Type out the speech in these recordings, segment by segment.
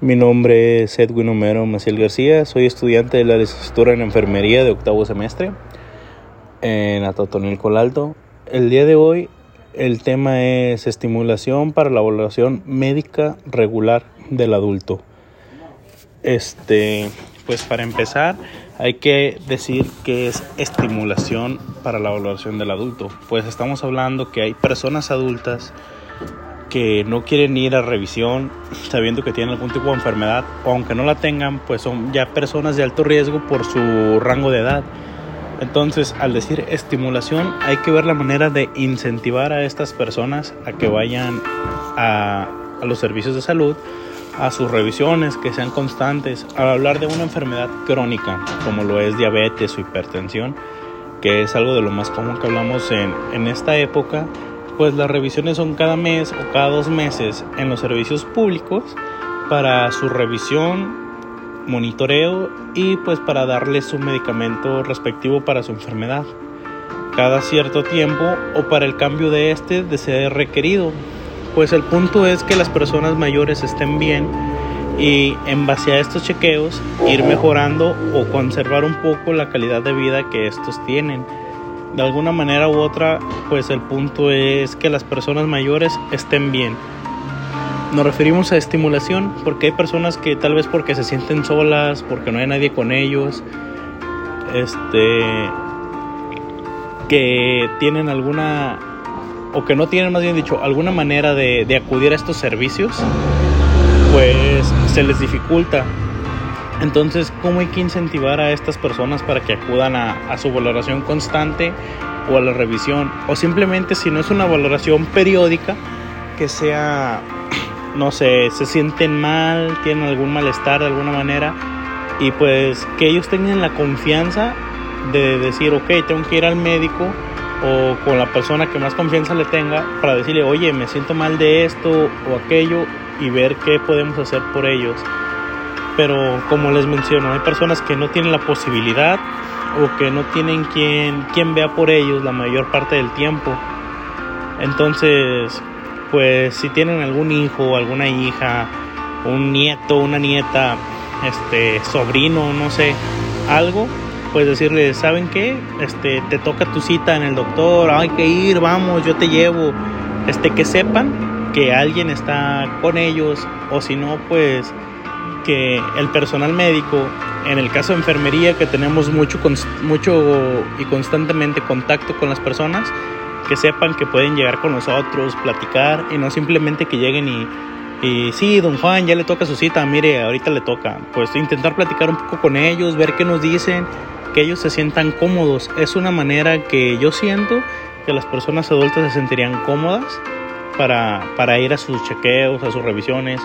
Mi nombre es Edwin Homero Maciel García, soy estudiante de la licenciatura en enfermería de octavo semestre en Atotonilco Alto. El día de hoy el tema es estimulación para la evaluación médica regular del adulto. Este, pues para empezar, hay que decir que es estimulación para la evaluación del adulto. Pues estamos hablando que hay personas adultas que no quieren ir a revisión sabiendo que tienen algún tipo de enfermedad o aunque no la tengan, pues son ya personas de alto riesgo por su rango de edad. Entonces, al decir estimulación, hay que ver la manera de incentivar a estas personas a que vayan a, a los servicios de salud, a sus revisiones, que sean constantes. Al hablar de una enfermedad crónica, como lo es diabetes o hipertensión, que es algo de lo más común que hablamos en, en esta época, pues las revisiones son cada mes o cada dos meses en los servicios públicos para su revisión, monitoreo y pues para darle su medicamento respectivo para su enfermedad cada cierto tiempo o para el cambio de este de ser requerido. Pues el punto es que las personas mayores estén bien y en base a estos chequeos ir mejorando o conservar un poco la calidad de vida que estos tienen de alguna manera u otra, pues el punto es que las personas mayores estén bien. Nos referimos a estimulación porque hay personas que tal vez porque se sienten solas, porque no hay nadie con ellos, este, que tienen alguna, o que no tienen más bien dicho, alguna manera de, de acudir a estos servicios, pues se les dificulta entonces, ¿cómo hay que incentivar a estas personas para que acudan a, su valoración constante o a la revisión? O simplemente, si no es una valoración periódica, que sea, no sé, se sienten mal, tienen algún malestar de alguna manera, y pues que ellos tengan la confianza de decir, ok, tengo que ir al médico o con la persona que más confianza le tenga para decirle, oye, me siento mal de esto o aquello y ver qué podemos hacer por ellos pero como les menciono, hay personas que no tienen la posibilidad o que no tienen quien, quien vea por ellos la mayor parte del tiempo. Entonces, pues si tienen algún hijo, alguna hija, un nieto, una nieta, este sobrino, no sé, algo, pues decirles, ¿saben qué? Este, te toca tu cita en el doctor, hay que ir, vamos, yo te llevo. Este, que sepan que alguien está con ellos, o si no, pues que el personal médico, en el caso de enfermería, que tenemos mucho, mucho y constantemente contacto con las personas, que sepan que pueden llegar con nosotros, platicar y no simplemente que lleguen y, y sí, don Juan, ya le toca su cita, mire, ahorita le toca. Pues intentar platicar un poco con ellos, ver qué nos dicen, que ellos se sientan cómodos. Es una manera que yo siento que las personas adultas se sentirían cómodas para, para ir a sus chequeos, a sus revisiones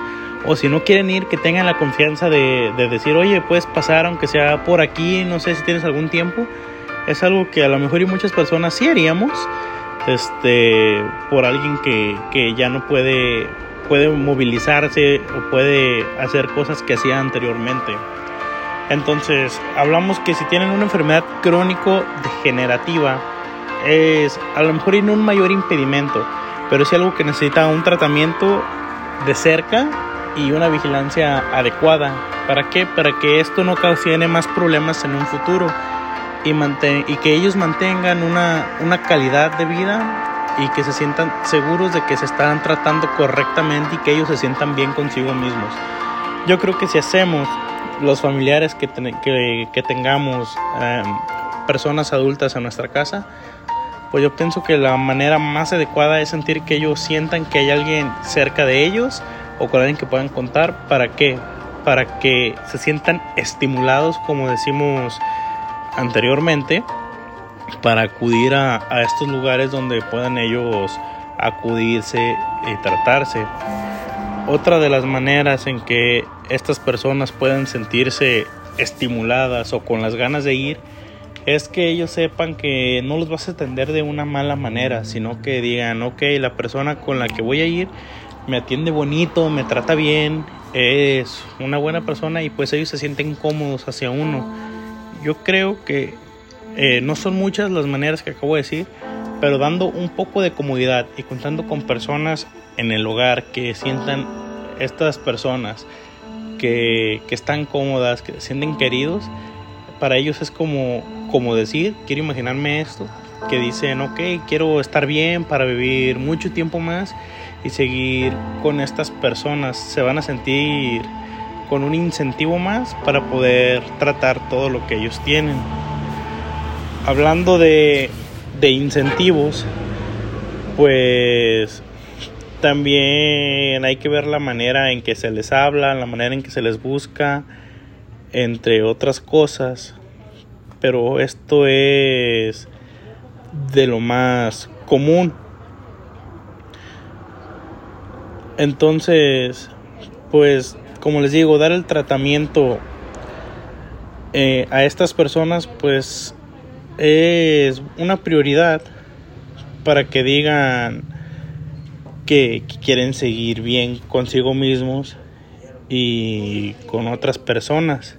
o si no quieren ir, que tengan la confianza de, de, decir, oye, puedes pasar aunque sea por aquí, no sé si tienes algún tiempo. Es algo que a lo mejor y muchas personas sí haríamos, este, por alguien que, que ya no puede, puede movilizarse o puede hacer cosas que hacía anteriormente. Entonces, hablamos que si tienen una enfermedad crónico-degenerativa, es a lo mejor no un mayor impedimento, pero es algo que necesita un tratamiento de cerca y una vigilancia adecuada. ¿Para qué? Para que esto no ocasione más problemas en un futuro y, y que ellos mantengan una, una calidad de vida y que se sientan seguros de que se están tratando correctamente y que ellos se sientan bien consigo mismos. Yo creo que si hacemos los familiares que, que, tengamos eh, personas adultas en nuestra casa, pues yo pienso que la manera más adecuada es sentir que ellos sientan que hay alguien cerca de ellos o con alguien que puedan contar. ¿Para qué? Para que se sientan estimulados, como decimos anteriormente, para acudir a, estos lugares donde puedan ellos acudirse y tratarse. Otra de las maneras en que estas personas pueden sentirse estimuladas o con las ganas de ir es que ellos sepan que no los vas a atender de una mala manera, sino que digan, ok, la persona con la que voy a ir me atiende bonito, me trata bien, es una buena persona y pues ellos se sienten cómodos hacia uno. Yo creo que eh, no son muchas las maneras que acabo de decir, pero dando un poco de comodidad y contando con personas en el hogar que sientan estas personas que, que están cómodas, que se sienten queridos, para ellos es como, como decir, quiero imaginarme esto, que dicen, ok, quiero estar bien para vivir mucho tiempo más y seguir con estas personas. Se van a sentir con un incentivo más para poder tratar todo lo que ellos tienen. Hablando de, de incentivos, pues también hay que ver la manera en que se les habla, la manera en que se les busca, entre otras cosas. Pero esto es de lo más común. Entonces, pues como les digo, dar el tratamiento eh, a estas personas, pues es una prioridad para que digan que, quieren seguir bien consigo mismos y con otras personas.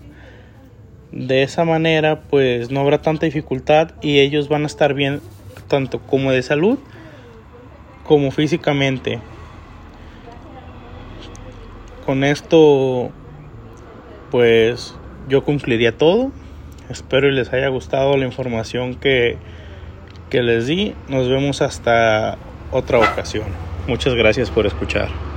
De esa manera, pues no habrá tanta dificultad y ellos van a estar bien tanto como de salud como físicamente. Con esto, pues yo concluiría todo. Espero les haya gustado la información que, que les di. Nos vemos hasta otra ocasión. Muchas gracias por escuchar.